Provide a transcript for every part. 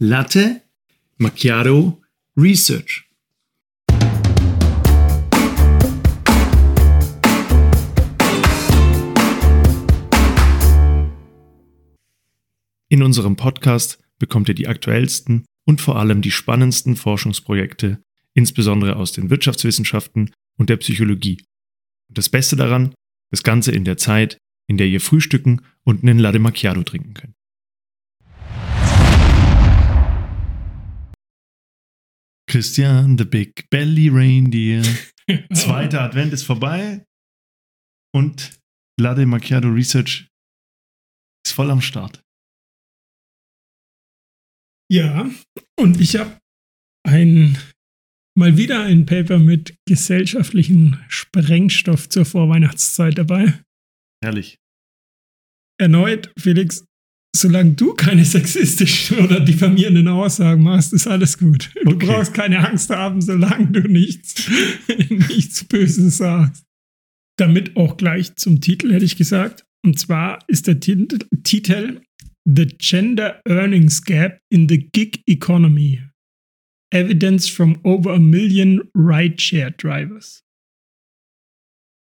Latte Macchiato Research. In unserem Podcast bekommt ihr die aktuellsten und vor allem die spannendsten Forschungsprojekte, insbesondere aus den Wirtschaftswissenschaften und der Psychologie. Und das Beste daran, das Ganze in der Zeit, in der ihr frühstücken und einen Latte Macchiato trinken könnt. Christian, the Big Belly Reindeer. Zweiter Advent ist vorbei und Latte Macchiato Research ist voll am Start. Ja, und ich habe ein mal wieder ein Paper mit gesellschaftlichen Sprengstoff zur Vorweihnachtszeit dabei. Herrlich. Erneut, Felix, solange du keine sexistischen oder diffamierenden Aussagen machst, ist alles gut. Du Okay. brauchst keine Angst haben, solange du nichts, nichts Böses sagst. Damit auch gleich zum Titel, hätte ich gesagt. Und zwar ist der Titel, The Gender Earnings Gap in the Gig Economy. Evidence from over a million rideshare drivers.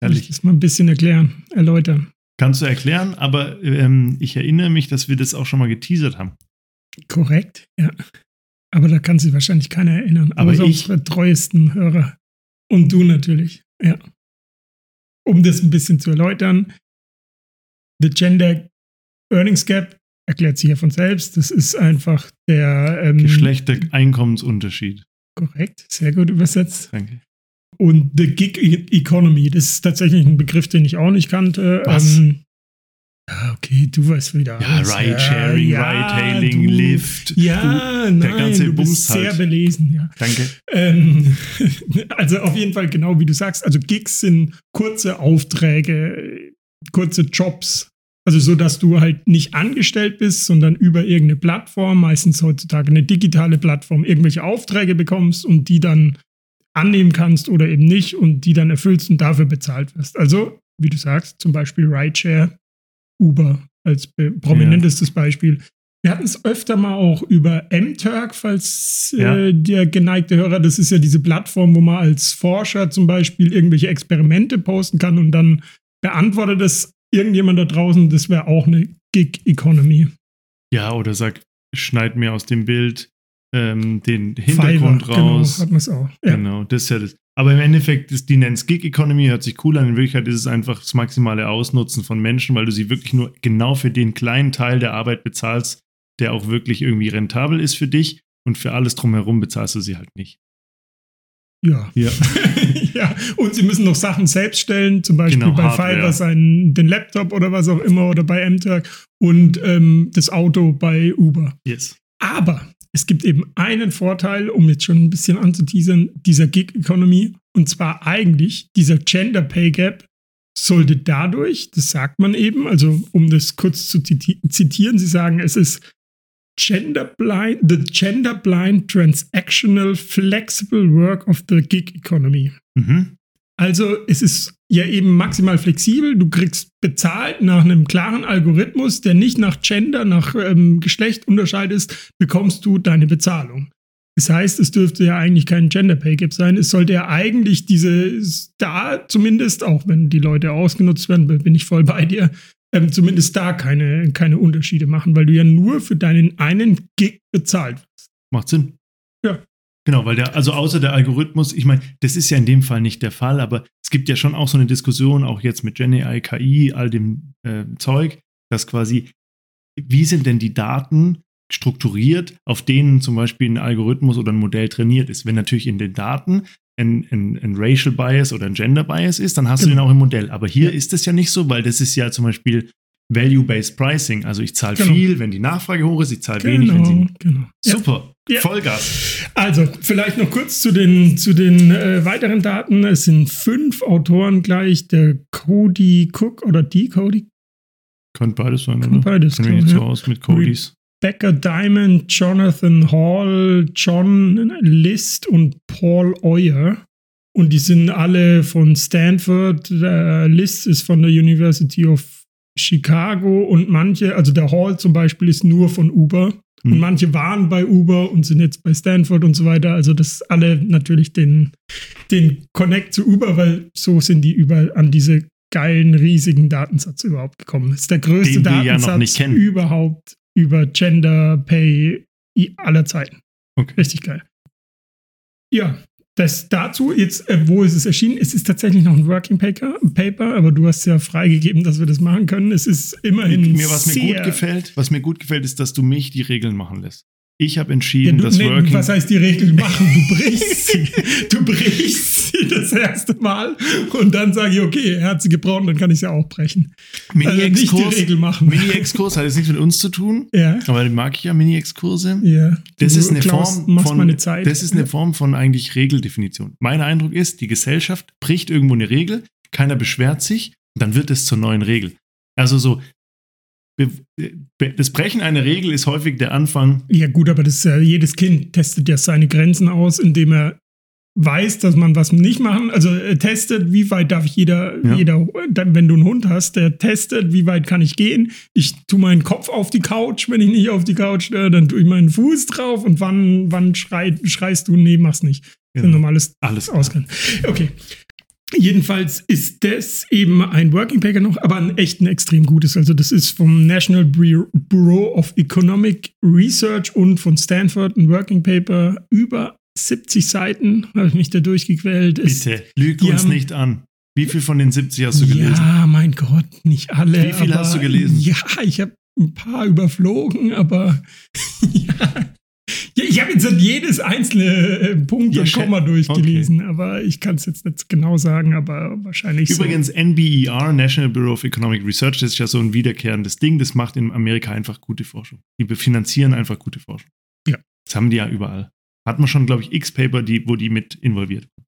Will ich Herrlich. das mal ein bisschen erklären, erläutern. Kannst du erklären, aber ähm, ich erinnere mich, dass wir das auch schon mal geteasert haben. Korrekt, ja. Aber da kann sich wahrscheinlich keiner erinnern. Aber außer ich- unsere treuesten Hörer. Und du natürlich, ja. Um das ein bisschen zu erläutern, The Gender Earnings Gap erklärt sich ja von selbst. Das ist einfach der ähm, Geschlechter-Einkommensunterschied. Korrekt, sehr gut übersetzt. Danke. Und The Gig E- Economy, das ist tatsächlich ein Begriff, den ich auch nicht kannte. Was? Ähm, ja, okay, du weißt wieder. Ja. Ride-Sharing, Ja, Ride-Hailing, du- Lyft. Ja, du, nein, der ganze du Bums bist sehr halt. belesen, ja. Danke. Ähm, also auf jeden Fall genau wie du sagst. Also Gigs sind kurze Aufträge, kurze Jobs. Also so, dass du halt nicht angestellt bist, sondern über irgendeine Plattform, meistens heutzutage eine digitale Plattform, irgendwelche Aufträge bekommst und die dann annehmen kannst oder eben nicht und die dann erfüllst und dafür bezahlt wirst. Also, wie du sagst, zum Beispiel Rideshare, Uber als prominentestes Beispiel. Wir hatten es öfter mal auch über MTurk, falls Ja. äh, der geneigte Hörer, das ist ja diese Plattform, wo man als Forscher zum Beispiel irgendwelche Experimente posten kann und dann beantwortet es irgendjemand da draußen, das wäre auch eine Gig Economy. Ja, oder sag, schneid mir aus dem Bild ähm, den Hintergrund Fiverr, raus. Genau, hat man es auch. Ja. Genau, das ist ja das. Aber im Endeffekt, ist, die es Gig Economy, hört sich cool an. In Wirklichkeit ist es einfach das maximale Ausnutzen von Menschen, weil du sie wirklich nur genau für den kleinen Teil der Arbeit bezahlst, der auch wirklich irgendwie rentabel ist für dich. Und für alles drumherum bezahlst du sie halt nicht. Ja. Ja. ja, und sie müssen noch Sachen selbst stellen, zum Beispiel Genau, bei Hardware. Fiverr seinen, den Laptop oder was auch immer oder bei MTurk und ähm, das Auto bei Uber. Yes. Aber es gibt eben einen Vorteil, um jetzt schon ein bisschen anzuteasern, dieser Gig Economy. Und zwar eigentlich dieser Gender Pay Gap sollte dadurch, das sagt man eben, also um das kurz zu ziti- zitieren, sie sagen, es ist gender blind, the gender blind transactional flexible work of the gig economy. Mhm. Also es ist ja eben maximal flexibel. Du kriegst bezahlt nach einem klaren Algorithmus, der nicht nach Gender, nach ähm, Geschlecht unterscheidest, bekommst du deine Bezahlung. Das heißt, es dürfte ja eigentlich kein Gender Pay Gap sein. Es sollte ja eigentlich diese, da zumindest, auch wenn die Leute ausgenutzt werden, bin ich voll bei dir, ähm, zumindest da keine, keine Unterschiede machen, weil du ja nur für deinen einen Gig bezahlt wirst. Macht Sinn. Ja. Genau, weil der, also außer der Algorithmus, ich meine, das ist ja in dem Fall nicht der Fall, aber es gibt ja schon auch so eine Diskussion, auch jetzt mit GenAI, KI, all dem äh, Zeug, dass quasi, wie sind denn die Daten strukturiert, auf denen zum Beispiel ein Algorithmus oder ein Modell trainiert ist? Wenn natürlich in den Daten ein, ein, ein Racial Bias oder ein Gender Bias ist, dann hast du den Genau. auch im Modell. Aber hier Ja. ist es ja nicht so, weil das ist ja zum Beispiel Value-Based Pricing. Also ich zahle Genau. viel, wenn die Nachfrage hoch ist, ich zahle wenig, wenn sie Genau, genau. Super. Ja. Vollgas. Also, vielleicht noch kurz zu den, zu den äh, weiteren Daten. Es sind fünf Autoren gleich. Der Cody Cook oder die Cody Könnte beides sein, Kann oder? beides, mich nicht glaub, so ja. aus mit Codys. Becker Diamond, Jonathan Hall, John List und Paul Euer. Und die sind alle von Stanford. Der List ist von der University of Chicago und manche, also der Hall zum Beispiel ist nur von Uber. Und Hm. manche waren bei Uber und sind jetzt bei Stanford und so weiter. Also das alle natürlich den, den Connect zu Uber, weil so sind die überall an diese geilen, riesigen Datensatz überhaupt gekommen. Das ist der größte Den ja Datensatz kennen. überhaupt über Gender Pay aller Zeiten. Okay. Richtig geil. Ja, das dazu jetzt, äh, wo ist es erschienen? Es ist tatsächlich noch ein Working Paper, Paper, aber du hast ja freigegeben, dass wir das machen können. Es ist immerhin mir, was mir gut gefällt, was mir gut gefällt, ist, dass du mich die Regeln machen lässt. Ich habe Ja, entschieden, du, dass nee, Working was heißt die Regeln machen? Du brichst sie. Du brichst sie das erste Mal und dann sage ich, okay, er hat sie gebrochen, dann kann ich sie auch brechen. Also die Mini-Exkurs Regel machen. Mini-Exkurs hat jetzt nichts mit uns zu tun, ja, aber den mag ich ja Mini-Exkurse. ja. Das Du ist eine klaust- Form von meine Zeit. das ist eine Form von eigentlich Regeldefinition. Mein Eindruck ist, die Gesellschaft bricht irgendwo eine Regel, keiner beschwert sich, dann wird es zur neuen Regel. Also so das Brechen einer Regel ist häufig der Anfang. Ja, gut, aber das ja, jedes Kind testet ja seine Grenzen aus, indem er weiß, dass man was nicht machen. Also er testet, wie weit darf ich jeder, Ja. jeder, wenn du einen Hund hast, der testet, wie weit kann ich gehen. Ich tue meinen Kopf auf die Couch, wenn ich nicht auf die Couch, äh, dann tue ich meinen Fuß drauf und wann, wann schreit, schreist du, nee, mach's nicht. Das ist ein normales Alles klar. Ausgang. Okay. Jedenfalls ist das eben ein Working Paper noch, aber ein echt ein extrem gutes. Also das ist vom National Bu- Bureau of Economic Research und von Stanford ein Working Paper über 70 Seiten, habe ich mich da durchgequält. Bitte, lüg uns haben- nicht an. Wie viel von den 70 hast du gelesen? Ja, mein Gott, nicht alle. Wie viel aber, hast du gelesen? Ja, ich habe ein paar überflogen, aber ja. Ich habe jetzt nicht jedes einzelne äh, Punkt Ja, und Komma durchgelesen, aber ich kann es jetzt nicht genau sagen, aber wahrscheinlich Übrigens, NBER, National Bureau of Economic Research, das ist ja so ein wiederkehrendes Ding, das macht in Amerika einfach gute Forschung. Die finanzieren einfach gute Forschung. Ja. Das haben die ja überall. Hat man schon, glaube ich, X-Paper, die, wo die mit involviert. so.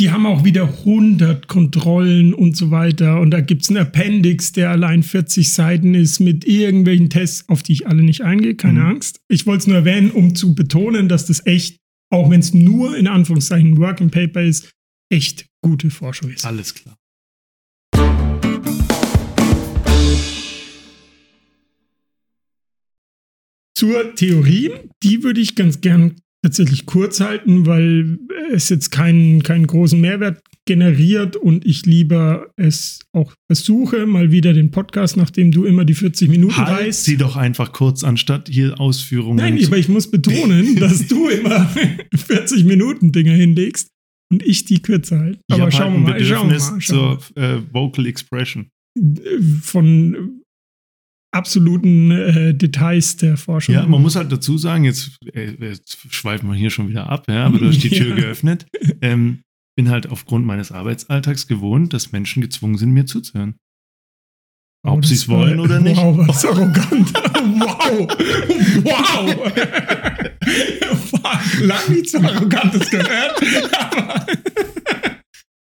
Die haben auch wieder 100 Kontrollen und so weiter und da gibt es einen Appendix, der allein 40 Seiten ist mit irgendwelchen Tests, auf die ich alle nicht eingehe, keine Mhm. Angst. Ich wollte es nur erwähnen, um zu betonen, dass das echt, auch wenn es nur in Anführungszeichen ein Working Paper ist, echt gute Forschung ist. Alles klar. Zur Theorie, die würde ich ganz gern tatsächlich kurz halten, weil es jetzt keinen, keinen großen Mehrwert generiert und ich lieber es auch versuche, mal wieder den Podcast, nachdem du immer die 40 Minuten Halt reißt. sie doch einfach kurz, anstatt hier Ausführungen. Nein, aber ich muss betonen, dass du immer 40 Minuten Dinger hinlegst und ich die kürzer halte. Aber schauen halt wir mal. Schauen wir Bedürfnis mal, schauen zur äh, Vocal Expression. Von absoluten äh, Details der Forschung. Ja, man muss halt dazu sagen, jetzt, äh, jetzt schweifen wir hier schon wieder ab, ja, aber du hast die Tür Ja. geöffnet. Ähm, bin halt aufgrund meines Arbeitsalltags gewohnt, dass Menschen gezwungen sind, mir zuzuhören. Ob das sie es wollen oder nicht. Wow, was arrogant. wow. Wow. Lang nichts so Arrogantes gehört. Aber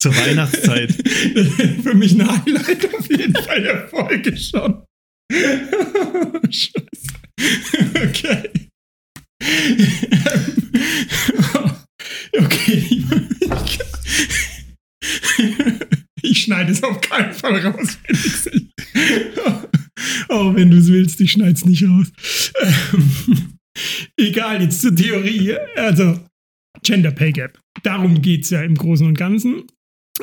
Zur Weihnachtszeit. für mich ein Highlight auf jeden Fall der Folge schon. Scheiße. Okay. Okay. Ich schneide es auf keinen Fall raus, Felix. Oh, wenn du es willst, ich schneide es nicht raus. Ähm, Egal, jetzt zur Theorie. Also, Gender Pay Gap. Darum geht es ja im Großen und Ganzen.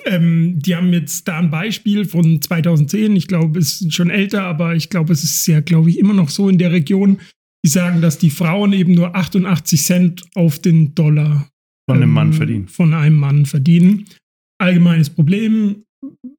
Ähm, die haben jetzt da ein Beispiel von 2010. Ich glaube, es ist schon älter, aber ich glaube, es ist ja, glaube ich, immer noch so in der Region. Die sagen, dass die Frauen eben nur 88 Cent auf den Dollar Von einem ähm, Mann verdienen. Von einem Mann verdienen. Allgemeines Problem.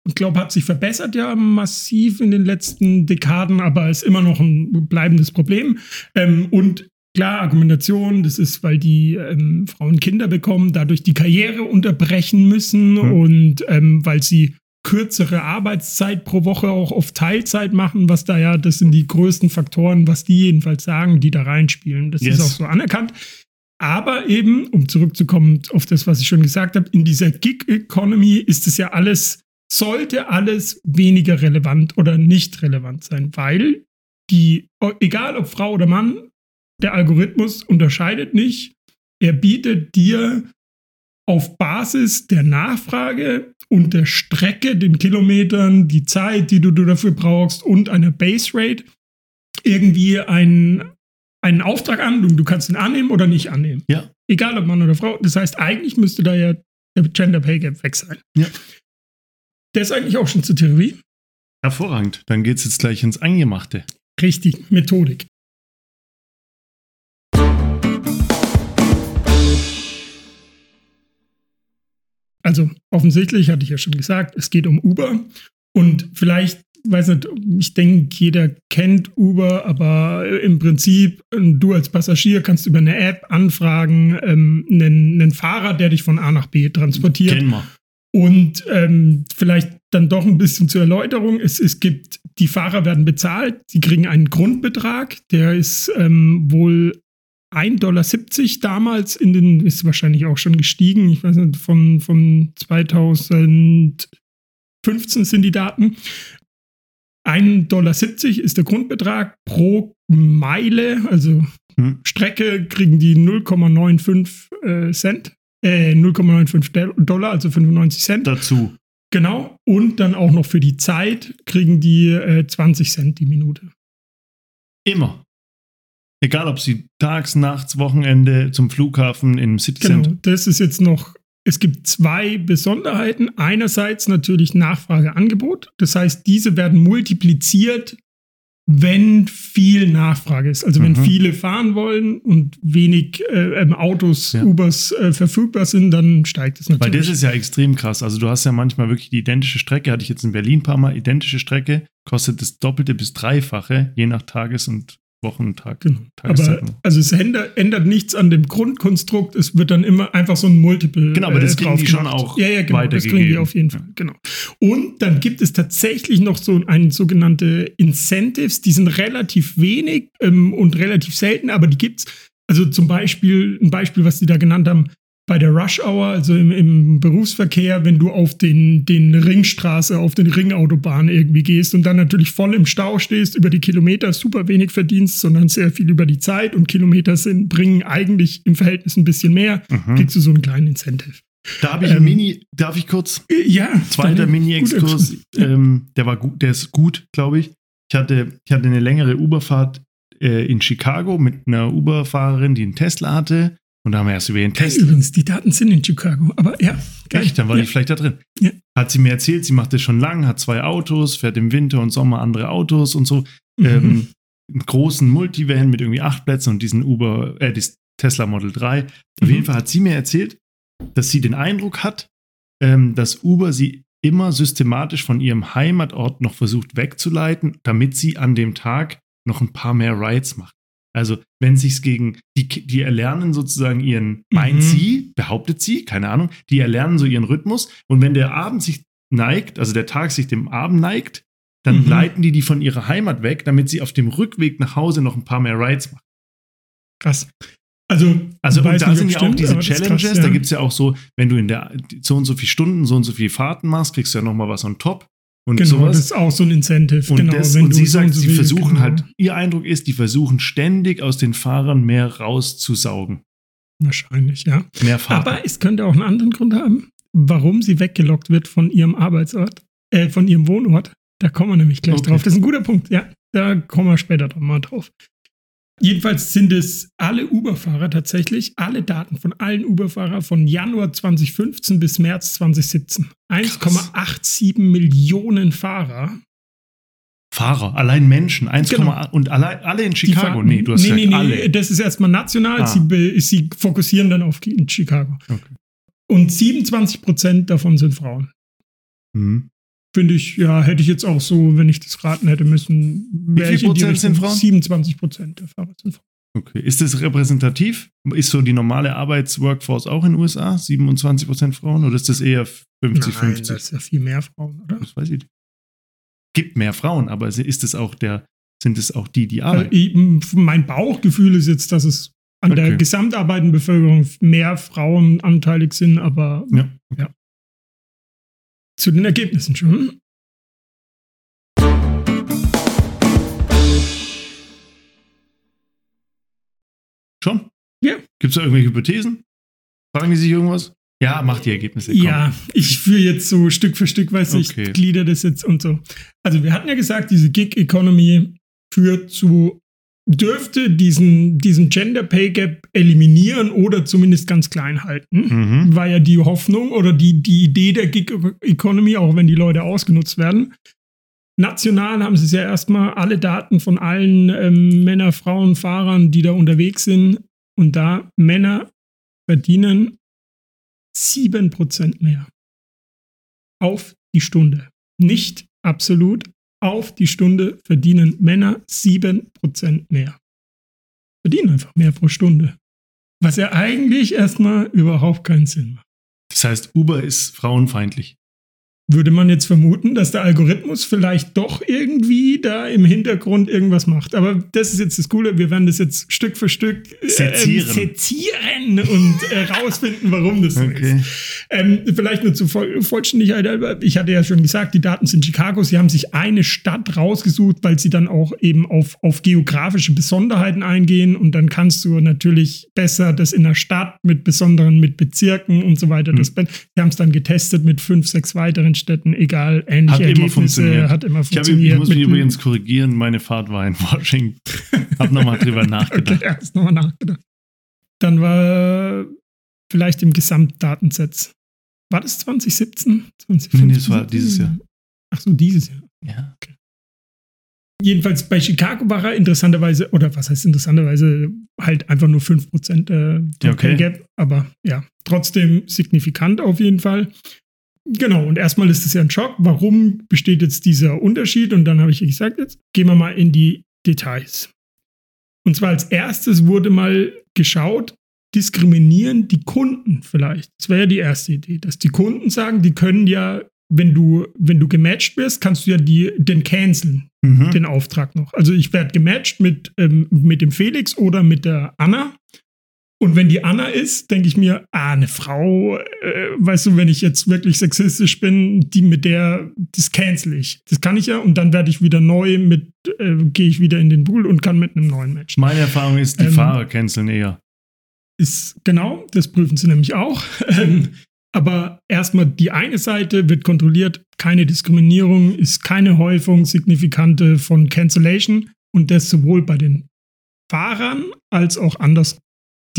Ich glaube, hat sich verbessert ja massiv in den letzten Dekaden, aber ist immer noch ein bleibendes Problem. Ähm, und klar, Argumentation, das ist, weil die ähm, Frauen Kinder bekommen, dadurch die Karriere unterbrechen müssen Hm. und ähm, weil sie kürzere Arbeitszeit pro Woche auch auf Teilzeit machen, was da ja, das sind die größten Faktoren, was die jedenfalls sagen, die da reinspielen. Das Yes. ist auch so anerkannt. Aber eben, um zurückzukommen auf das, was ich schon gesagt habe, in dieser Gig-Economy ist es ja alles, sollte alles weniger relevant oder nicht relevant sein, weil die, egal ob Frau oder Mann, der Algorithmus unterscheidet nicht. Er bietet dir auf Basis der Nachfrage und der Strecke, den Kilometern, die Zeit, die du, du dafür brauchst und einer Base Rate irgendwie einen, einen Auftrag an. Du, du kannst ihn annehmen oder nicht annehmen. Ja. Egal ob Mann oder Frau. Das heißt, eigentlich müsste da ja der Gender Pay Gap weg sein. Ja. Der ist eigentlich auch schon zur Theorie. Hervorragend. Dann geht es jetzt gleich ins Eingemachte. Richtig, Methodik. Also offensichtlich hatte ich ja schon gesagt, es geht um Uber und vielleicht, weiß nicht, ich denke, jeder kennt Uber, aber im Prinzip, du als Passagier kannst über eine App anfragen, ähm, einen, einen Fahrer, der dich von A nach B transportiert. Kennen wir. Und ähm, vielleicht dann doch ein bisschen zur Erläuterung. Es, es gibt, die Fahrer werden bezahlt, sie kriegen einen Grundbetrag, der ist ähm, wohl 1,70 Dollar damals in den, ist wahrscheinlich auch schon gestiegen, ich weiß nicht, von, von 2015 sind die Daten. 1,70 Dollar ist der Grundbetrag pro Meile, also Hm. Strecke kriegen die 0,95 äh, Cent, äh, 0,95 Dollar, also 95 Cent. Dazu. Genau. Und dann auch noch für die Zeit kriegen die äh, 20 Cent die Minute. Immer. Egal, ob sie tags, nachts, Wochenende zum Flughafen im City Genau. Center. Das ist jetzt noch. Es gibt zwei Besonderheiten. Einerseits natürlich Nachfrageangebot. Das heißt, diese werden multipliziert, wenn viel Nachfrage ist. Also wenn Mhm. viele fahren wollen und wenig äh, ähm, Autos, Ja. Ubers äh, verfügbar sind, dann steigt es Weil natürlich. das ist ja extrem krass. Also du hast ja manchmal wirklich die identische Strecke, hatte ich jetzt in Berlin ein paar Mal, identische Strecke, kostet das Doppelte bis Dreifache, je nach Tages- und Wochentag. Genau. Aber also es ändert, ändert nichts an dem Grundkonstrukt. Es wird dann immer einfach so ein Multiple. Genau, aber das äh, kriegen die schon auch ja, ja, genau, das kriegen die auf jeden Fall. Genau. Und dann gibt es tatsächlich noch so ein sogenannte Incentives. Die sind relativ wenig ähm, und relativ selten, aber die gibt's. Also zum Beispiel ein Beispiel, was die da genannt haben. Bei der Rush Hour, also im, im Berufsverkehr, wenn du auf den, den Ringstraße, auf den Ringautobahn irgendwie gehst und dann natürlich voll im Stau stehst, über die Kilometer super wenig verdienst, sondern sehr viel über die Zeit und Kilometer sind, bringen eigentlich im Verhältnis ein bisschen mehr, Mhm. kriegst du so einen kleinen Incentive. Da habe ich ein Ähm, Mini, darf ich kurz? Äh, Ja. Zweiter Mini-Exkurs, ähm, der war gut, der ist gut, glaube ich. Ich hatte, ich hatte eine längere Uberfahrt äh, in Chicago mit einer Uber-Fahrerin, die einen Tesla hatte. Und da haben wir erst über ihren Geil, Tesla. übrigens, die Daten sind in Chicago, aber ja. geil. Echt, dann war ja. die vielleicht da drin. Ja. Hat sie mir erzählt, sie macht das schon lang, hat zwei Autos, fährt im Winter und Sommer andere Autos und so. Mhm. Ähm, einen großen Multivan mit irgendwie acht Plätzen und diesen Uber, äh, das Tesla Model 3. Auf Mhm. jeden Fall hat sie mir erzählt, dass sie den Eindruck hat, ähm, dass Uber sie immer systematisch von ihrem Heimatort noch versucht wegzuleiten, damit sie an dem Tag noch ein paar mehr Rides macht. Also, wenn sich's gegen, die, die erlernen sozusagen ihren, meint Mhm. sie, behauptet sie, keine Ahnung, die erlernen so ihren Rhythmus und wenn der Abend sich neigt, also der Tag sich dem Abend neigt, dann Mhm. leiten die die von ihrer Heimat weg, damit sie auf dem Rückweg nach Hause noch ein paar mehr Rides machen. Krass. Also, Also, und da sind ja auch diese Challenges, krass, da ja. gibt es ja auch so, wenn du in der so und so viele Stunden, so und so viele Fahrten machst, kriegst du ja nochmal was on top und Genau, sowas. das ist auch so ein Incentive. Und, genau, das, wenn und sie sagt, so sie versuchen genau. halt, ihr Eindruck ist, die versuchen ständig aus den Fahrern mehr rauszusaugen. Wahrscheinlich, ja. Mehr Fahrten. Aber es könnte auch einen anderen Grund haben, warum sie weggelockt wird von ihrem Arbeitsort, äh, von ihrem Wohnort. Da kommen wir nämlich gleich Okay. drauf. Das ist ein guter Punkt, ja. Da kommen wir später noch mal drauf. Jedenfalls sind es alle Uber-Fahrer tatsächlich, alle Daten von allen Uber-Fahrern von Januar 2015 bis März 2017. 1,87 Millionen Fahrer. Fahrer, allein Menschen, 1, Genau. und alle, alle in Chicago. Nee, du hast nee, gesagt, nee, nee, alle. Das ist erstmal national. Ah. Sie, be- sie fokussieren dann auf in Chicago. Okay. Und 27 Prozent davon sind Frauen. Mhm. Finde ich, ja, hätte ich jetzt auch so, wenn ich das raten hätte müssen. Wie wäre viel ich in die Prozent sind Richtung. Frauen? 27 Prozent der Fahrer sind Frauen. Okay. Ist das repräsentativ? Ist so die normale Arbeitsworkforce auch in den USA? 27% Frauen? Oder ist das eher 50-50? Nein, das ist ja viel mehr Frauen, oder? Das weiß ich nicht. Gibt mehr Frauen, aber ist es auch der, sind es auch die, die Also arbeiten? m- mein Bauchgefühl ist jetzt, dass es an der Okay. gesamtarbeitenden Bevölkerung mehr Frauen anteilig sind, aber Ja. Zu den Ergebnissen schon. Schon? Ja. Gibt es da irgendwelche Hypothesen? Fragen die sich irgendwas? Ja, mach die Ergebnisse. Komm. Ja, ich führe jetzt so Stück für Stück, weiß Okay. ich, glieder das jetzt und so. Also wir hatten ja gesagt, diese Gig Economy führt zu, dürfte diesen, diesen Gender Pay Gap eliminieren oder zumindest ganz klein halten. Mhm. War ja die Hoffnung oder die, die Idee der Gig Economy, auch wenn die Leute ausgenutzt werden. National haben sie es ja erstmal alle Daten von allen ähm, Männer, Frauen, Fahrern, die da unterwegs sind. Und da Männer verdienen 7% mehr. Auf die Stunde. Nicht absolut. Auf die Stunde verdienen Männer 7% mehr. Verdienen einfach mehr pro Stunde. Was ja eigentlich erstmal überhaupt keinen Sinn macht. Das heißt, Uber ist frauenfeindlich. Würde man jetzt vermuten, dass der Algorithmus vielleicht doch irgendwie da im Hintergrund irgendwas macht. Aber das ist jetzt das Coole. Wir werden das jetzt Stück für Stück äh, Sezieren. sezieren und äh, rausfinden, warum das so Okay. ist. Ähm, vielleicht nur zur Voll Vollständigkeit. Ich hatte ja schon gesagt, die Daten sind Chicago. Sie haben sich eine Stadt rausgesucht, weil sie dann auch eben auf, auf geografische Besonderheiten eingehen. Und dann kannst du natürlich besser das in der Stadt mit besonderen, mit Bezirken und so weiter. Das, Hm. wir haben es dann getestet mit fünf, sechs weiteren Städten, egal, ähnliche Hat immer Ergebnisse. funktioniert. Hat immer Ich, hab, funktioniert. ich muss mich übrigens korrigieren, meine Fahrt war in Washington. Hab nochmal drüber nachgedacht. Okay, erst nochmal nachgedacht. Dann war vielleicht im Gesamtdatensatz. War das 2017? 2015? Nee, das war dieses Jahr. Ach so, dieses Jahr. Ja. Jedenfalls bei Chicago war er interessanterweise, oder was heißt interessanterweise, halt einfach nur 5% äh, Ja, okay. Gap, aber ja, trotzdem signifikant auf jeden Fall. Genau, und erstmal ist es ja ein Schock. Warum besteht jetzt dieser Unterschied? Und dann habe ich gesagt, jetzt gehen wir mal in die Details. Und zwar als erstes wurde mal geschaut, diskriminieren die Kunden vielleicht. Das wäre ja die erste Idee, dass die Kunden sagen, die können ja, wenn du, wenn du gematcht wirst, kannst du ja die, den canceln, Mhm. den Auftrag noch. Also ich werde gematcht mit, ähm, mit dem Felix oder mit der Anna. Und wenn die Anna ist, denke ich mir, ah, eine Frau, äh, weißt du, wenn ich jetzt wirklich sexistisch bin, die mit der, das cancel ich. Das kann ich ja und dann werde ich wieder neu mit, äh, gehe ich wieder in den Pool und kann mit einem neuen Match. Meine Erfahrung ist, die Ähm, Fahrer canceln eher. Ist genau, das prüfen sie nämlich auch. Ähm, Aber erstmal die eine Seite wird kontrolliert, keine Diskriminierung, ist keine Häufung signifikante von Cancellation und das sowohl bei den Fahrern als auch anders.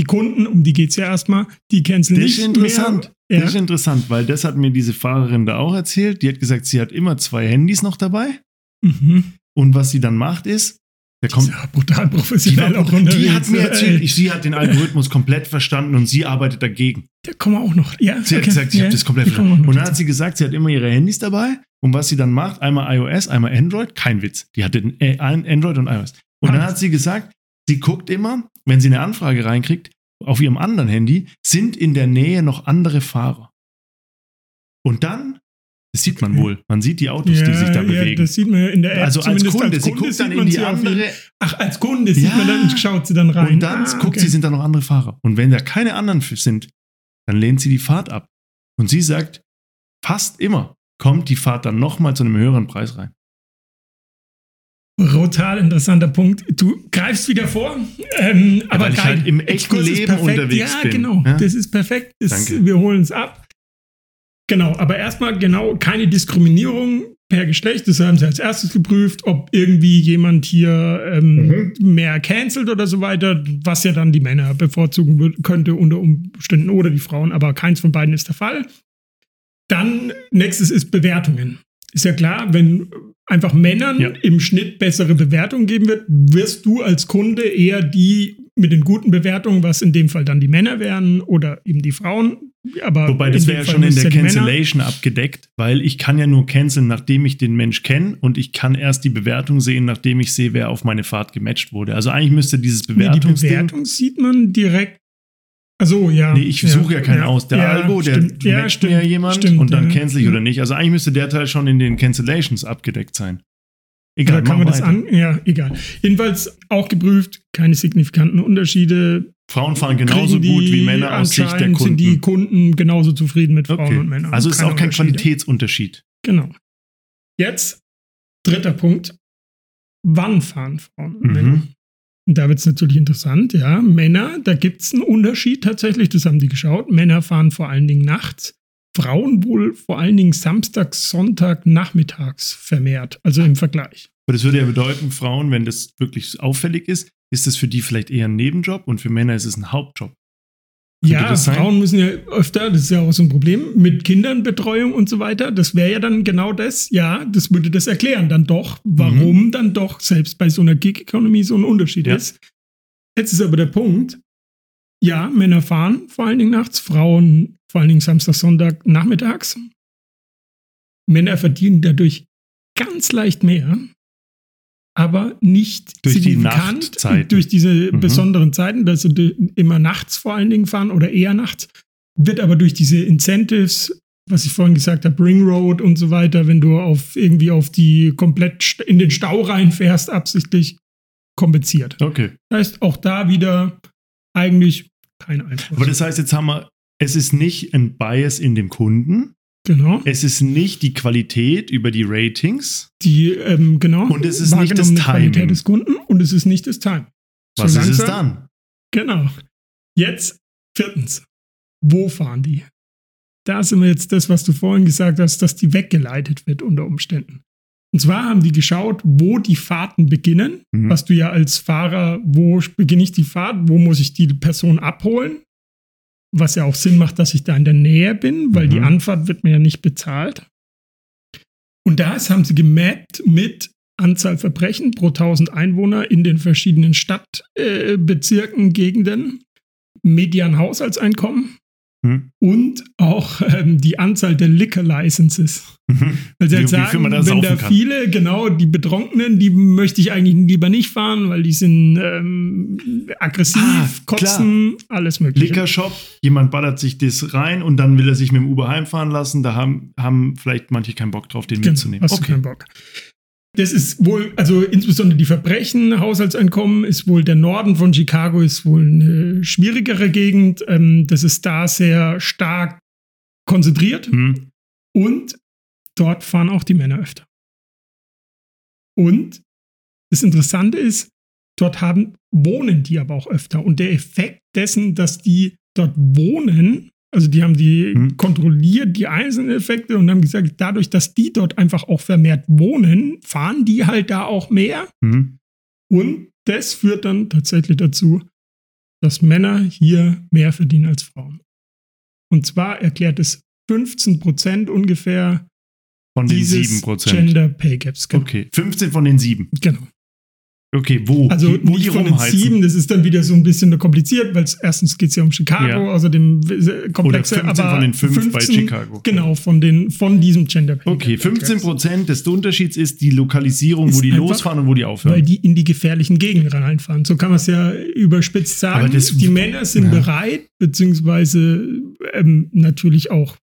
Die Kunden, um die geht es ja erstmal, die canceln Das nicht ist interessant. Mehr. Das ist Ja. interessant, weil das hat mir diese Fahrerin da auch erzählt. Die hat gesagt, sie hat immer zwei Handys noch dabei. Mhm. Und was sie dann macht, ist, der Kommt kommt. ja brutal Die, professionell auch war, die hat mir Ey, erzählt, ich, sie hat den Algorithmus komplett verstanden und sie arbeitet dagegen. Da kommen wir auch noch. Ja, Sie hat okay. gesagt, sie ja, hat das komplett die verstanden. auch Und dann hat sie gesagt, sie hat immer ihre Handys dabei. Und was sie dann macht, einmal iOS, einmal Android, kein Witz. Die hatte ein- äh, Android und iOS. Und dann hat sie gesagt, sie guckt immer, wenn sie eine Anfrage reinkriegt, auf ihrem anderen Handy, sind in der Nähe noch andere Fahrer. Und dann, das sieht man wohl, man sieht die Autos, die sich da ja, bewegen. das sieht man in der App. also als zumindest Kunde, sie guckt dann sieht in man die andere Ach, als Kunde sieht Ja. man dann, schaut sie dann rein. und dann Ah, guckt okay. sie, sind da noch andere Fahrer. Und wenn da keine anderen sind, dann lehnt sie die Fahrt ab. Und sie sagt, fast immer kommt die Fahrt dann nochmal zu einem höheren Preis rein. Brutal interessanter Punkt. Du greifst wieder vor, ähm, aber weil ich geil. halt im echten Leben unterwegs ja, bin. genau. Ja? Das ist perfekt. Das, wir holen es ab. Genau, aber erstmal genau keine Diskriminierung per Geschlecht. Das haben sie als erstes geprüft, ob irgendwie jemand hier ähm, Mhm. mehr cancelt oder so weiter, was ja dann die Männer bevorzugen könnte unter Umständen oder die Frauen, aber keins von beiden ist der Fall. Dann nächstes ist Bewertungen. Ist ja klar, wenn einfach Männern Ja. im Schnitt bessere Bewertungen geben wird, wirst du als Kunde eher die mit den guten Bewertungen, was in dem Fall dann die Männer wären oder eben die Frauen. Aber Wobei, das wäre ja Fall schon in der die Männer- Cancellation abgedeckt, weil ich kann ja nur canceln, nachdem ich den Mensch kenne und ich kann erst die Bewertung sehen, nachdem ich sehe, wer auf meine Fahrt gematcht wurde. Also eigentlich müsste dieses Nee, die. Bewertung sieht man direkt. Also ja. Nee, ich suche ja keinen aus. Der ja, Algo, der stimmt, ja, stimmt, mir jemand stimmt, und dann ja. cancel ich oder nicht. Also eigentlich müsste der Teil schon in den Cancellations abgedeckt sein. Egal, Oder kann man das weiter. an? Ja, egal. Jedenfalls auch geprüft, keine signifikanten Unterschiede. Frauen fahren genauso die gut wie Männer aus Sicht der Kunden. sind die Kunden genauso zufrieden mit Frauen okay. und Männern. Also ist auch kein. Qualitätsunterschied. Genau. Jetzt dritter Punkt. Wann fahren Frauen und Männer? Mhm. Und da wird es natürlich interessant, ja. Männer, da gibt es einen Unterschied tatsächlich, das haben die geschaut. Männer fahren vor allen Dingen nachts, Frauen wohl vor allen Dingen Samstag, Sonntag, nachmittags vermehrt, also im Vergleich. Aber das würde ja bedeuten, Frauen, wenn das wirklich auffällig ist, ist das für die vielleicht eher ein Nebenjob und für Männer ist es ein Hauptjob. Ja, Frauen müssen ja öfter, das ist ja auch so ein Problem, mit Kindernbetreuung und so weiter. Das wäre ja dann genau das, ja, das würde das erklären dann doch, warum mhm. dann doch selbst bei so einer Gig-Economy so ein Unterschied ja. ist. Jetzt ist aber der Punkt, ja, Männer fahren vor allen Dingen nachts, Frauen vor allen Dingen Samstag, Sonntag, nachmittags. Männer verdienen dadurch ganz leicht mehr aber nicht durch signifikant die durch diese mhm. besonderen Zeiten, dass sie immer nachts vor allen Dingen fahren oder eher nachts, wird aber durch diese Incentives, was ich vorhin gesagt habe, Ring Road und so weiter, wenn du auf irgendwie auf die komplett in den Stau reinfährst, absichtlich kompensiert. Okay. Das heißt, auch da wieder eigentlich kein Einfluss. Aber das heißt, jetzt haben wir, es ist nicht ein Bias in dem Kunden, Genau. Es ist nicht die Qualität über die Ratings. Die, ähm, genau. Und es ist nicht das Timing. Qualität des Kunden und es ist nicht das Time. Was so ist es dann? Genau. Jetzt viertens. Wo fahren die? Da sind wir jetzt das, was du vorhin gesagt hast, dass die weggeleitet wird unter Umständen. Und zwar haben die geschaut, wo die Fahrten beginnen, mhm. was du ja als Fahrer, wo beginne ich die Fahrt, wo muss ich die Person abholen, was ja auch Sinn macht, dass ich da in der Nähe bin, weil mhm. die Anfahrt wird mir ja nicht bezahlt. Und das haben sie gemappt mit Anzahl Verbrechen pro 1000 Einwohner in den verschiedenen Stadtbezirken, äh, Gegenden, Median Haushaltseinkommen hm. und auch ähm, die Anzahl der Liquor Licenses. Mhm. Weil sie halt sagen, wenn da kann. viele, genau, die Betrunkenen, die möchte ich eigentlich lieber nicht fahren, weil die sind ähm, aggressiv, ah, kotzen, klar. alles mögliche. Liquor Shop, jemand ballert sich das rein und dann will er sich mit dem Uber heimfahren lassen. Da haben, haben vielleicht manche keinen Bock drauf, den genau, mitzunehmen. Hast okay. du keinen Bock. Das ist wohl, also insbesondere die Verbrechen, Haushaltseinkommen ist wohl der Norden von Chicago ist wohl eine schwierigere Gegend. Ähm, das ist da sehr stark konzentriert. Hm. Und dort fahren auch die Männer öfter. Und das Interessante ist, dort haben, wohnen die aber auch öfter. Und der Effekt dessen, dass die dort wohnen, also die haben die hm. kontrolliert, die einzelnen Effekte und haben gesagt, dadurch, dass die dort einfach auch vermehrt wohnen, fahren die halt da auch mehr. Hm. Und das führt dann tatsächlich dazu, dass Männer hier mehr verdienen als Frauen. Und zwar erklärt es 15 Prozent ungefähr von den 7% Gender Pay Gaps. Genau. Okay, 15 von den 7. Genau. Okay, wo? Also wo nicht die von rumheizen? den sieben, das ist dann wieder so ein bisschen kompliziert, weil erstens geht es ja um Chicago, ja. außerdem komplexe, Oder 15 aber von den 5 15, bei Chicago. Genau, von, den, von diesem Gender Pay Okay, 15 Prozent des Unterschieds ist die Lokalisierung, ist wo die losfahren und wo die aufhören. Weil die in die gefährlichen Gegenden reinfahren. So kann man es ja überspitzt sagen. Die Männer sind ja. bereit, beziehungsweise ähm, natürlich auch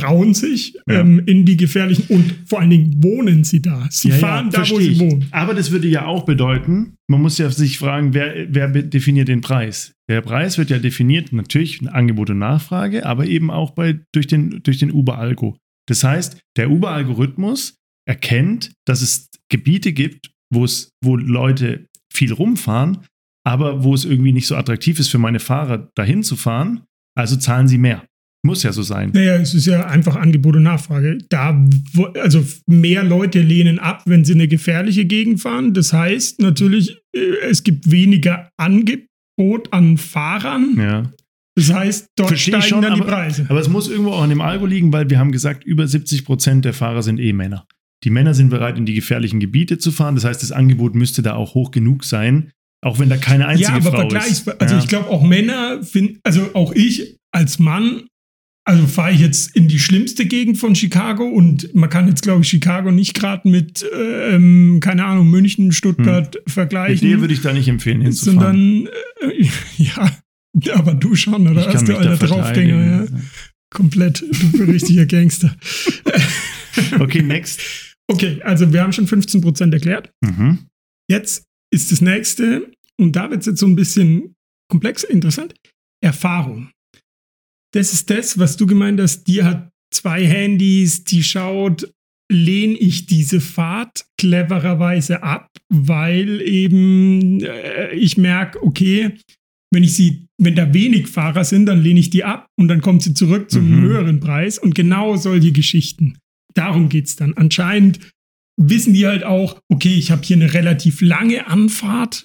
trauen sich ja. ähm, in die gefährlichen und vor allen Dingen wohnen sie da. Sie ja, fahren ja, da, wo sie wohnen. Aber das würde ja auch bedeuten, man muss ja sich fragen, wer, wer definiert den Preis? Der Preis wird ja definiert, natürlich Angebot und Nachfrage, aber eben auch bei, durch den, durch den Uber-Algo. Das heißt, der Uber-Algorithmus erkennt, dass es Gebiete gibt, wo es, wo Leute viel rumfahren, aber wo es irgendwie nicht so attraktiv ist für meine Fahrer, dahin zu fahren, also zahlen sie mehr. Muss ja so sein. Naja, es ist ja einfach Angebot und Nachfrage. Da, also mehr Leute lehnen ab, wenn sie eine gefährliche Gegend fahren. Das heißt natürlich, äh, es gibt weniger Angebot an Fahrern. Ja. Das heißt, dort Versteh steigen schon, dann aber, die Preise. Aber es muss irgendwo auch an dem Algo liegen, weil wir haben gesagt, über 70 Prozent der Fahrer sind eh Männer. Die Männer sind bereit, in die gefährlichen Gebiete zu fahren. Das heißt, das Angebot müsste da auch hoch genug sein, auch wenn da keine einzige ja, aber Frau ist. Also ja. ich glaube, auch Männer finden, also auch ich als Mann also fahre ich jetzt in die schlimmste Gegend von Chicago und man kann jetzt, glaube ich, Chicago nicht gerade mit, ähm, keine Ahnung, München, Stuttgart hm. vergleichen. Mit dir würde ich da nicht empfehlen, hinzufahren. Sondern, äh, ja, aber du schon, oder? Ich Hast du alter Draufgänger, ja? Komplett, du bist richtiger Gangster. okay, next. Okay, also wir haben schon 15% erklärt. Mhm. Jetzt ist das nächste, und da wird es jetzt so ein bisschen komplex, interessant, Erfahrung das ist das, was du gemeint hast, die hat zwei Handys, die schaut lehne ich diese Fahrt clevererweise ab, weil eben äh, ich merke, okay, wenn ich sie, wenn da wenig Fahrer sind, dann lehne ich die ab und dann kommt sie zurück zum Mhm. höheren Preis und genau solche Geschichten. Darum geht's dann. Anscheinend wissen die halt auch, okay, ich habe hier eine relativ lange Anfahrt.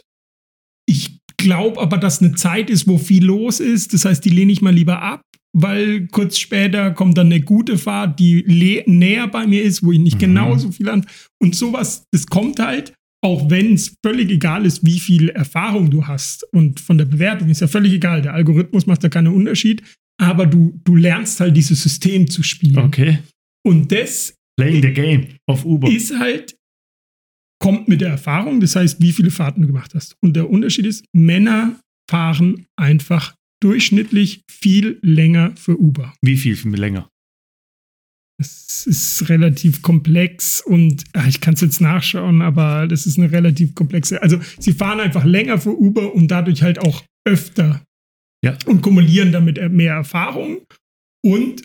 Ich glaube aber, dass eine Zeit ist, wo viel los ist. Das heißt, die lehne ich mal lieber ab, weil kurz später kommt dann eine gute Fahrt, die näher bei mir ist, wo ich nicht Mhm. genauso viel an. Und sowas, das kommt halt, auch wenn es völlig egal ist, wie viel Erfahrung du hast. Und von der Bewertung ist ja völlig egal. Der Algorithmus macht da keinen Unterschied. Aber du, du lernst halt dieses System zu spielen. Okay. Und das Playing the game auf Uber. ist halt, kommt mit der Erfahrung, das heißt, wie viele Fahrten du gemacht hast. Und der Unterschied ist, Männer fahren einfach durchschnittlich viel länger für Uber. Wie viel länger? Es ist relativ komplex und ah, ich kann es jetzt nachschauen, aber das ist eine relativ komplexe. Also sie fahren einfach länger für Uber und dadurch halt auch öfter Ja. und kumulieren damit mehr Erfahrung. Und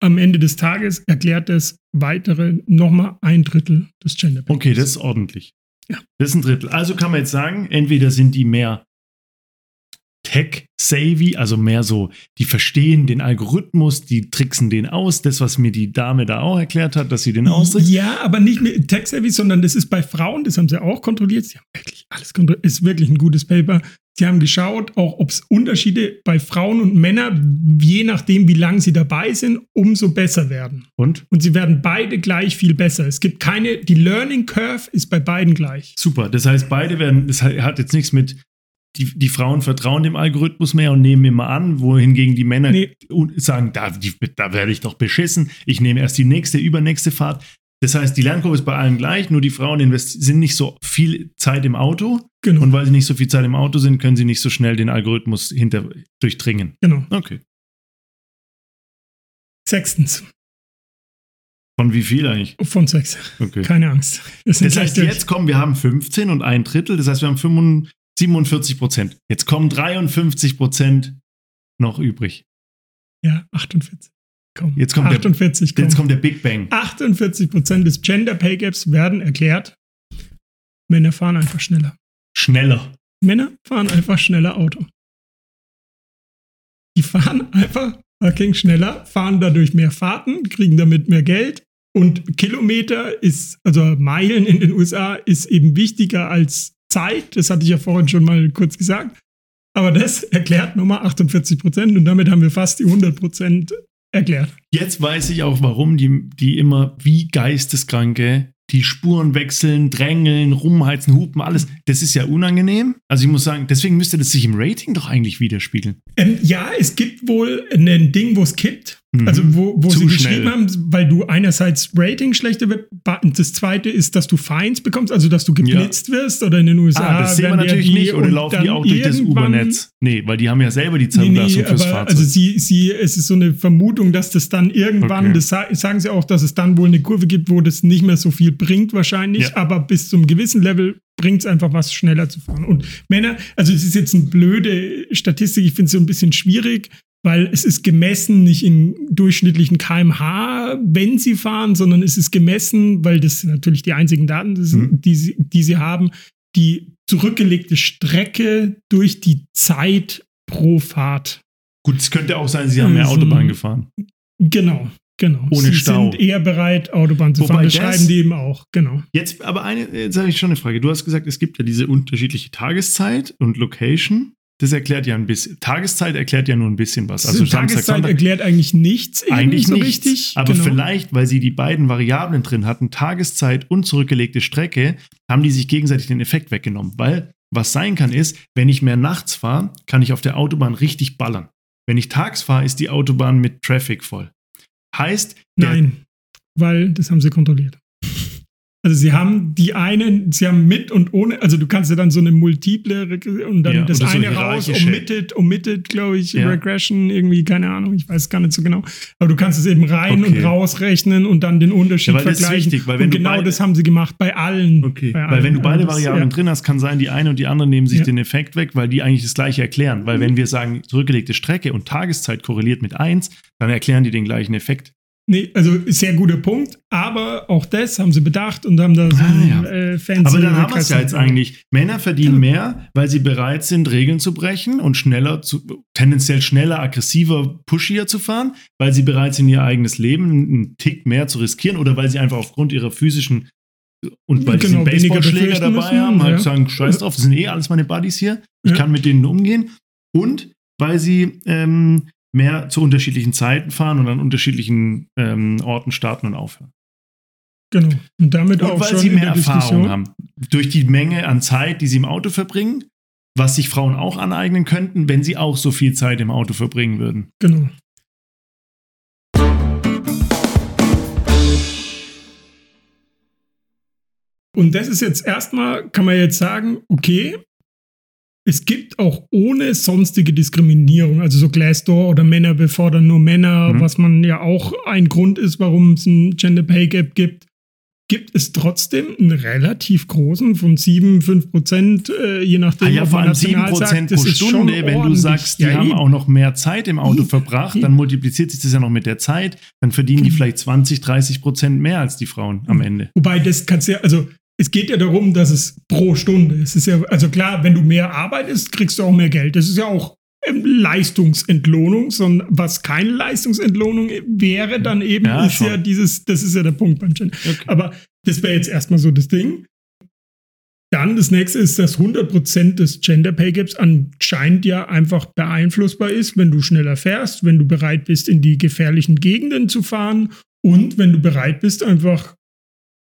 am Ende des Tages erklärt es weitere nochmal ein Drittel des Gender Pay Okay, das ist ordentlich. Ja. Das ist ein Drittel. Also kann man jetzt sagen, entweder sind die mehr tech-savvy, also mehr so, die verstehen den Algorithmus, die tricksen den aus, das, was mir die Dame da auch erklärt hat, dass sie den austrickst. Ja, aber nicht mit Tech-Savvy, sondern das ist bei Frauen, das haben sie auch kontrolliert. Sie haben wirklich alles kontrolliert. Ist wirklich ein gutes Paper. Sie haben geschaut, auch ob es Unterschiede bei Frauen und Männern, je nachdem, wie lange sie dabei sind, umso besser werden. Und? Und sie werden beide gleich viel besser. Es gibt keine, die Learning Curve ist bei beiden gleich. Super. Das heißt, beide werden, das hat jetzt nichts mit, die, die Frauen vertrauen dem Algorithmus mehr und nehmen immer an, wohingegen die Männer Nee. sagen, da, die, da werde ich doch beschissen. Ich nehme erst die nächste, übernächste Fahrt. Das heißt, die Lernkurve ist bei allen gleich, nur die Frauen sind nicht so viel Zeit im Auto. Genau. Und weil sie nicht so viel Zeit im Auto sind, können sie nicht so schnell den Algorithmus hinter durchdringen. genau. Okay. Sechstens. Von wie viel eigentlich? Von sechs. Okay. Keine Angst. Das gleich heißt, durch. jetzt kommen, wir haben 15 und ein Drittel, das heißt, wir haben 45 47 Prozent. Jetzt kommen 53 Prozent noch übrig. Ja, 48. Komm. Jetzt kommt der- 48. komm. Jetzt kommt der Big Bang. 48 Prozent des Gender Pay Gaps werden erklärt. Männer fahren einfach schneller. Schneller. Männer fahren einfach schneller Auto. Die fahren einfach fucking schneller, fahren dadurch mehr Fahrten, kriegen damit mehr Geld. Und Kilometer ist, also Meilen in den USA ist eben wichtiger als Zeit. Das hatte ich ja vorhin schon mal kurz gesagt. Aber das erklärt nochmal 48 Prozent und damit haben wir fast die 100 Prozent erklärt. Jetzt weiß ich auch, warum die, die immer wie Geisteskranke die Spuren wechseln, drängeln, rumheizen, hupen, alles. Das ist ja unangenehm. Also ich muss sagen, deswegen müsste das sich im Rating doch eigentlich widerspiegeln. Ähm, ja, es gibt wohl ein Ding, wo es kippt. Mhm. Also wo, wo Zu sie schnell. geschrieben haben, weil du einerseits Rating schlechter wird. Das zweite ist, dass du Fines bekommst, also dass du geblitzt wirst oder in den USA. Ah, das sehen wir ja natürlich nicht. Oder laufen die auch durch das Ubernetz? Nee, weil die haben ja selber die Nee, Zulassung nee, fürs Fahrzeug. also sie, sie, es ist so eine Vermutung, dass das dann irgendwann, Okay. das sa- sagen sie auch, dass es dann wohl eine Kurve gibt, wo das nicht mehr so viel bringt wahrscheinlich, Ja. aber bis zum gewissen Level bringt es einfach was, schneller zu fahren. Und Männer, also es ist jetzt eine blöde Statistik, ich finde es so ein bisschen schwierig, weil es ist gemessen nicht in durchschnittlichen kmh, wenn sie fahren, sondern es ist gemessen, weil das sind natürlich die einzigen Daten, Mhm. die, sie, die sie haben, die zurückgelegte Strecke durch die Zeit pro Fahrt. Gut, es könnte auch sein, sie haben mehr Also- Autobahn gefahren. Genau, genau. Ohne sie Stau. sind eher bereit, Autobahn zu Wobei fahren. Das das- schreiben die eben auch, genau. Jetzt aber eine, jetzt habe ich schon eine Frage. Du hast gesagt, es gibt ja diese unterschiedliche Tageszeit und Location. Das erklärt ja ein bisschen. Tageszeit erklärt ja nur ein bisschen was. Also Samstag, Tageszeit Sonntag. erklärt eigentlich nichts Eigentlich so nichts. richtig. Aber genau. vielleicht, weil sie die beiden Variablen drin hatten, Tageszeit und zurückgelegte Strecke, haben die sich gegenseitig den Effekt weggenommen. Weil was sein kann ist, wenn ich mehr nachts fahre, kann ich auf der Autobahn richtig ballern. Wenn ich tags fahre, ist die Autobahn mit Traffic voll. Heißt, der- Nein, weil das haben sie kontrolliert. Also sie haben die einen, sie haben mit und ohne, also du kannst ja dann so eine multiple und dann Ja, das oder so eine raus, omitted, omitted, glaube ich, Ja. Regression, irgendwie, keine Ahnung, ich weiß gar nicht so genau. Aber du kannst es eben rein Okay. und rausrechnen und dann den Unterschied Ja, weil das ist vergleichen. wichtig, weil wenn und genau das haben sie gemacht bei allen. Okay, bei weil allen. wenn du beide Variablen drin hast, kann sein, die eine und die andere nehmen sich den Effekt weg, weil die eigentlich das gleiche erklären. Weil wenn wir sagen, zurückgelegte Strecke und Tageszeit korreliert mit 1, dann erklären die den gleichen Effekt. Nee, also sehr guter Punkt, aber auch das haben sie bedacht und haben da so Ah, ja. äh, fancy Aber dann haben wir es ja jetzt eigentlich. Männer verdienen Ja. mehr, weil sie bereit sind, Regeln zu brechen und schneller zu, tendenziell schneller, aggressiver, pushier zu fahren, weil sie bereit sind, ihr eigenes Leben einen Tick mehr zu riskieren oder weil sie einfach aufgrund ihrer physischen und weil sie Genau, weniger Baseballschläger dabei müssen, haben, halt ja. sagen, scheiß drauf, das sind eh alles meine Buddies hier, ich kann mit denen umgehen. Und weil sie ähm, mehr zu unterschiedlichen Zeiten fahren und an unterschiedlichen ähm, Orten starten und aufhören. Genau. Und damit Und auch weil schon sie mehr Erfahrung Diskussion. haben. Durch die Menge an Zeit, die sie im Auto verbringen, was sich Frauen auch aneignen könnten, wenn sie auch so viel Zeit im Auto verbringen würden. Genau. Und das ist jetzt erstmal, kann man jetzt sagen, okay, es gibt auch ohne sonstige Diskriminierung, also so Glassdoor oder Männer befordern nur Männer, Mhm. was man ja auch ein Grund ist, warum es ein Gender Pay Gap gibt, gibt es trotzdem einen relativ großen von 7, 5 Prozent, äh, je nachdem. Ah ja, vor man allem 7% national sagt, pro Stunde. Wenn du sagst, die Ja, haben eben. auch noch mehr Zeit im Auto verbracht, dann multipliziert sich das ja noch mit der Zeit. Dann verdienen die Genau. vielleicht 20, 30 Prozent mehr als die Frauen am. Ende. Wobei das kannst ja, also es geht ja darum, dass es pro Stunde, es ist ja, also klar, wenn du mehr arbeitest, kriegst du auch mehr Geld. Das ist ja auch ähm, Leistungsentlohnung, sondern was keine Leistungsentlohnung wäre, dann eben Ja, ist ja schon. dieses, das ist ja der Punkt beim Gender. Okay. Aber das wäre jetzt erstmal so das Ding. Dann das nächste ist, dass 100% des Gender Pay Gaps anscheinend ja einfach beeinflussbar ist, wenn du schneller fährst, wenn du bereit bist, in die gefährlichen Gegenden zu fahren und wenn du bereit bist, einfach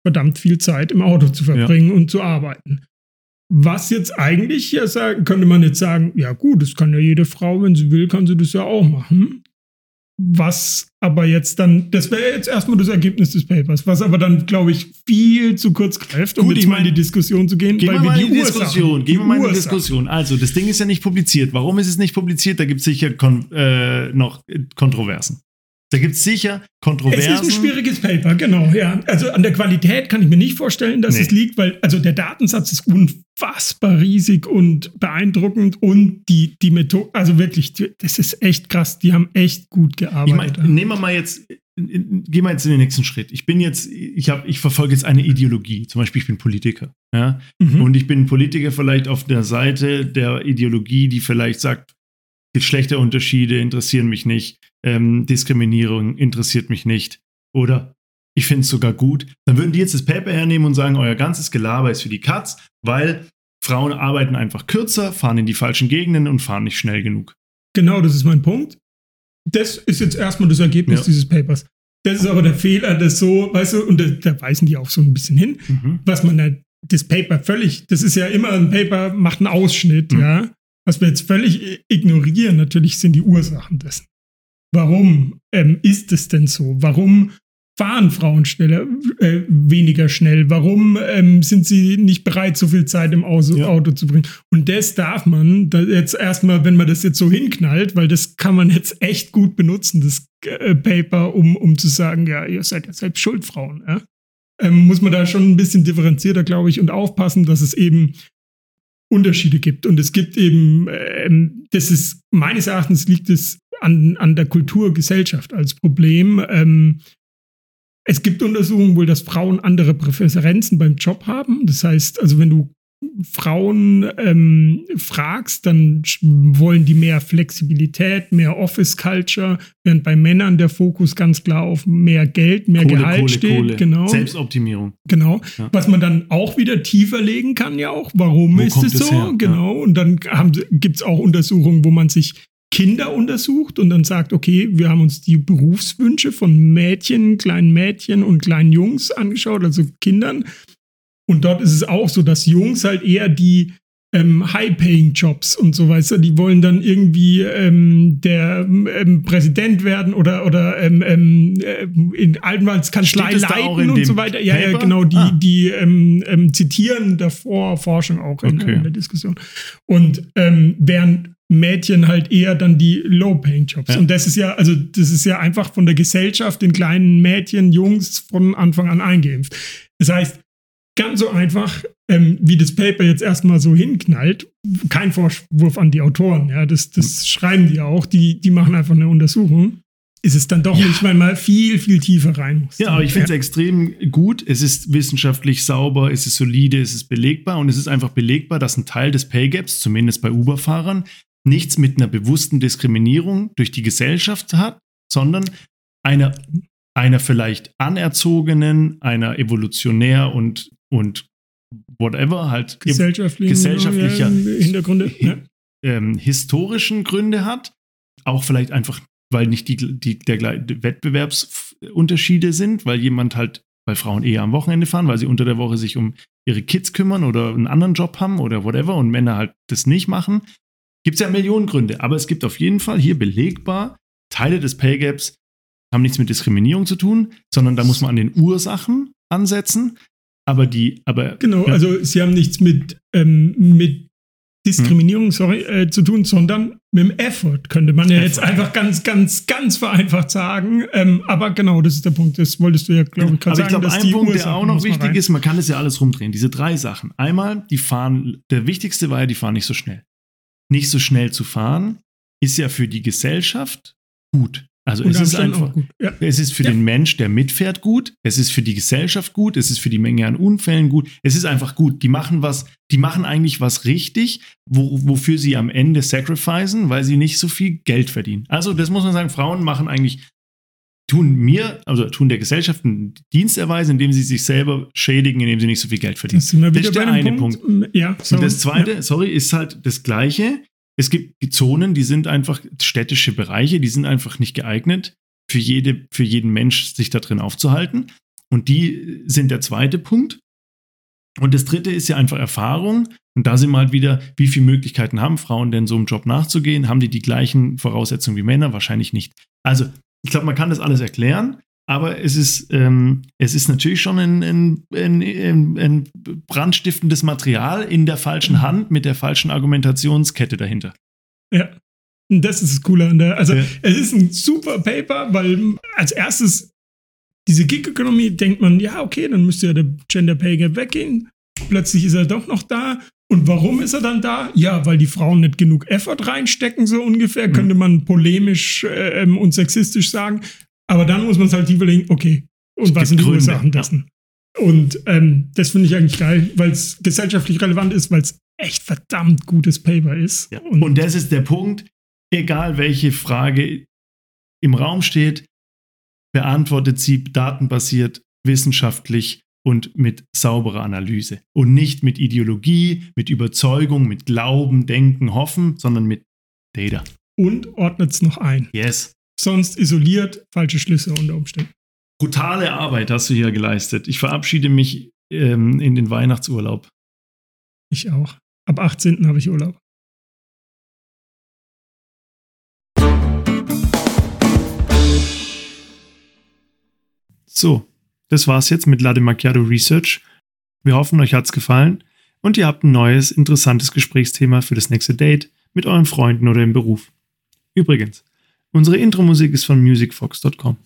verdammt viel Zeit im Auto zu verbringen und zu arbeiten. Was jetzt eigentlich ja sagen, könnte man jetzt sagen, ja gut, das kann ja jede Frau, wenn sie will, kann sie das ja auch machen. Was aber jetzt dann, das wäre jetzt erstmal das Ergebnis des Papers, was aber dann, glaube ich, viel zu kurz greift, um Gut, jetzt ich mal in die Diskussion zu gehen, Gehen wir mal in die Ursachen- Diskussion. Gehen wir mal in die Diskussion. Also, das Ding ist ja nicht publiziert. Warum ist es nicht publiziert? Da gibt es sicher kon äh, noch Kontroversen. Da gibt es sicher Es Kontroversen. ist ein schwieriges Paper, genau, ja. Also an der Qualität kann ich mir nicht vorstellen, dass Nee. es liegt, weil also der Datensatz ist unfassbar riesig und beeindruckend und die, die Methode, also wirklich, das ist echt krass. Die haben echt gut Ich gearbeitet. meine, nehmen wir mal jetzt, gehen wir jetzt in den nächsten Schritt. Ich bin jetzt, ich habe, ich verfolge jetzt eine Ideologie. Zum Beispiel, ich bin Politiker. Ja? Mhm. Und ich bin Politiker vielleicht auf der Seite der Ideologie, die vielleicht sagt, Geschlechterunterschiede interessieren mich nicht, ähm, Diskriminierung interessiert mich nicht. Oder ich finde es sogar gut. Dann würden die jetzt das Paper hernehmen und sagen, euer ganzes Gelaber ist für die Katz, weil Frauen arbeiten einfach kürzer, fahren in die falschen Gegenden und fahren nicht schnell genug. Genau, das ist mein Punkt. Das ist jetzt erstmal das Ergebnis Ja. dieses Papers. Das ist aber der Fehler, das so, weißt du, und da, da weisen die auch so ein bisschen hin, was man da, das Paper völlig, das ist ja immer ein Paper, macht einen Ausschnitt, Mhm. ja. Was wir jetzt völlig ignorieren, natürlich sind die Ursachen dessen. Warum ähm, ist es denn so? Warum fahren Frauen schneller, äh, weniger schnell? Warum ähm, sind sie nicht bereit, so viel Zeit im Auto, Ja. Auto zu bringen? Und das darf man da jetzt erstmal, wenn man das jetzt so hinknallt, weil das kann man jetzt echt gut benutzen, das äh, Paper, um, um zu sagen, ja, ihr seid ja selbst schuld, Frauen. Ja? Ähm, muss man da schon ein bisschen differenzierter, glaube ich, und aufpassen, dass es eben Unterschiede gibt. Und es gibt eben, ähm, das ist, meines Erachtens liegt es an, an der Kulturgesellschaft als Problem. Ähm, es gibt Untersuchungen wohl, dass Frauen andere Präferenzen beim Job haben. Das heißt, also wenn du Frauen ähm, fragst, dann wollen die mehr Flexibilität, mehr Office-Culture, während bei Männern der Fokus ganz klar auf mehr Geld, mehr Gehalt steht. Genau. Selbstoptimierung. Genau. Ja. Was man dann auch wieder tiefer legen kann, ja auch. Warum Wo ist es so? her? Ja. Genau. Und dann gibt es auch Untersuchungen, wo man sich Kinder untersucht und dann sagt, okay, wir haben uns die Berufswünsche von Mädchen, kleinen Mädchen und kleinen Jungs angeschaut, also Kindern. Und dort ist es auch so, dass Jungs halt eher die ähm, High-Paying-Jobs und so weiter, die wollen dann irgendwie ähm, der ähm, Präsident werden oder, oder ähm, ähm, äh, in Anwaltskanzlei leiten und so weiter. Ja, ja, genau, die, Ah. die ähm, zitieren davor Forschung auch in, Okay. in der Diskussion. Und ähm, während Mädchen halt eher dann die Low-Paying-Jobs. Ja. Und das ist ja, also das ist ja einfach von der Gesellschaft den kleinen Mädchen, Jungs von Anfang an eingeimpft. Das heißt, ganz so einfach, ähm, wie das Paper jetzt erstmal so hinknallt, kein Vorwurf an die Autoren, ja, das, das schreiben die auch, die, die machen einfach eine Untersuchung. ist es dann doch Ja. nicht, weil man viel, viel tiefer rein muss. Ja, aber ich finde es extrem gut. Es ist wissenschaftlich sauber, es ist solide, es ist belegbar und es ist einfach belegbar, dass ein Teil des Pay Gaps, zumindest bei Uber-Fahrern, nichts mit einer bewussten Diskriminierung durch die Gesellschaft hat, sondern einer, einer vielleicht anerzogenen, einer evolutionär und, und whatever, halt gesellschaftliche gesellschaftlicher- Hintergründe. Ja. ähm, historischen Gründe hat. Auch vielleicht einfach, weil nicht die, die, der die Wettbewerbsunterschiede sind, weil jemand halt, weil Frauen eher am Wochenende fahren, weil sie unter der Woche sich um ihre Kids kümmern oder einen anderen Job haben oder whatever und Männer halt das nicht machen. Gibt es ja Millionen Gründe, aber es gibt auf jeden Fall hier belegbar Teile des Pay Gaps haben nichts mit Diskriminierung zu tun, sondern da muss man an den Ursachen ansetzen. Aber die, aber Genau, Ja. also sie haben nichts mit, ähm, mit Diskriminierung, sorry, äh, zu tun, sondern mit dem Effort, könnte man ja jetzt einfach ganz, ganz, ganz vereinfacht sagen. Ähm, aber genau, das ist der Punkt. Das wolltest du ja, glaube ich, gerade Aber ich sagen. glaube, ein Punkt, der Ursachen auch noch wichtig ist, man kann das ja alles rumdrehen. Diese drei Sachen. Einmal, die fahren, der wichtigste war ja, die fahren nicht so schnell. Nicht so schnell zu fahren, ist ja für die Gesellschaft gut. Also es ist einfach. Ja. es ist für Ja. den Mensch, der mitfährt, gut. Es ist für die Gesellschaft gut. Es ist für die Menge an Unfällen gut. Es ist einfach gut. Die machen was, die machen eigentlich was richtig, wo, wofür sie am Ende sacrificen, weil sie nicht so viel Geld verdienen. Also, das muss man sagen, Frauen machen eigentlich, tun mir, also tun der Gesellschaft einen Dienst erweisen, indem sie sich selber schädigen, indem sie nicht so viel Geld verdienen. Das Das ist der eine Punkt. Ja, so. Und das zweite, sorry, ist halt das gleiche. Es gibt Zonen, die sind einfach städtische Bereiche, die sind einfach nicht geeignet für, jede, für jeden Mensch, sich da drin aufzuhalten. Und die sind der zweite Punkt. Und das dritte ist ja einfach Erfahrung. Und da sind wir halt wieder, wie viele Möglichkeiten haben Frauen denn so einem Job nachzugehen? Haben die die gleichen Voraussetzungen wie Männer? Wahrscheinlich nicht. Also, ich glaube, man kann das alles erklären, aber es ist, ähm, es ist natürlich schon ein, ein, ein, ein, brandstiftendes Material in der falschen Hand mit der falschen Argumentationskette dahinter. Ja. Das ist das Coole an der. Also, Ja. es ist ein super Paper, weil als erstes diese Gig-Economy denkt man, ja, okay, dann müsste ja der Gender Pay Gap weggehen. Plötzlich ist er doch noch da. Und warum ist er dann da? Ja, weil die Frauen nicht genug Effort reinstecken, so ungefähr, Mhm. könnte man polemisch äh, und sexistisch sagen. Aber dann muss man es halt tiefer legen, okay, und Es was sind die Gründe, Ursachen ja. dessen? Und ähm, das finde ich eigentlich geil, weil es gesellschaftlich relevant ist, weil es echt verdammt gutes Paper ist. Ja. Und, das ist der Punkt, egal welche Frage im Raum steht, beantwortet sie datenbasiert, wissenschaftlich und mit sauberer Analyse. Und nicht mit Ideologie, mit Überzeugung, mit Glauben, Denken, Hoffen, sondern mit Data. und ordnet es noch ein. Yes. Sonst isoliert falsche Schlüsse unter Umständen. Brutale Arbeit hast du hier geleistet. Ich verabschiede mich ähm, in den Weihnachtsurlaub. Ich auch. Ab 18. habe ich Urlaub. So, das war's jetzt mit Latte Macchiato Research. Wir hoffen, euch hat's gefallen und ihr habt ein neues, interessantes Gesprächsthema für das nächste Date mit euren Freunden oder im Beruf. Übrigens, unsere Intro-Musik ist von musicfox.com.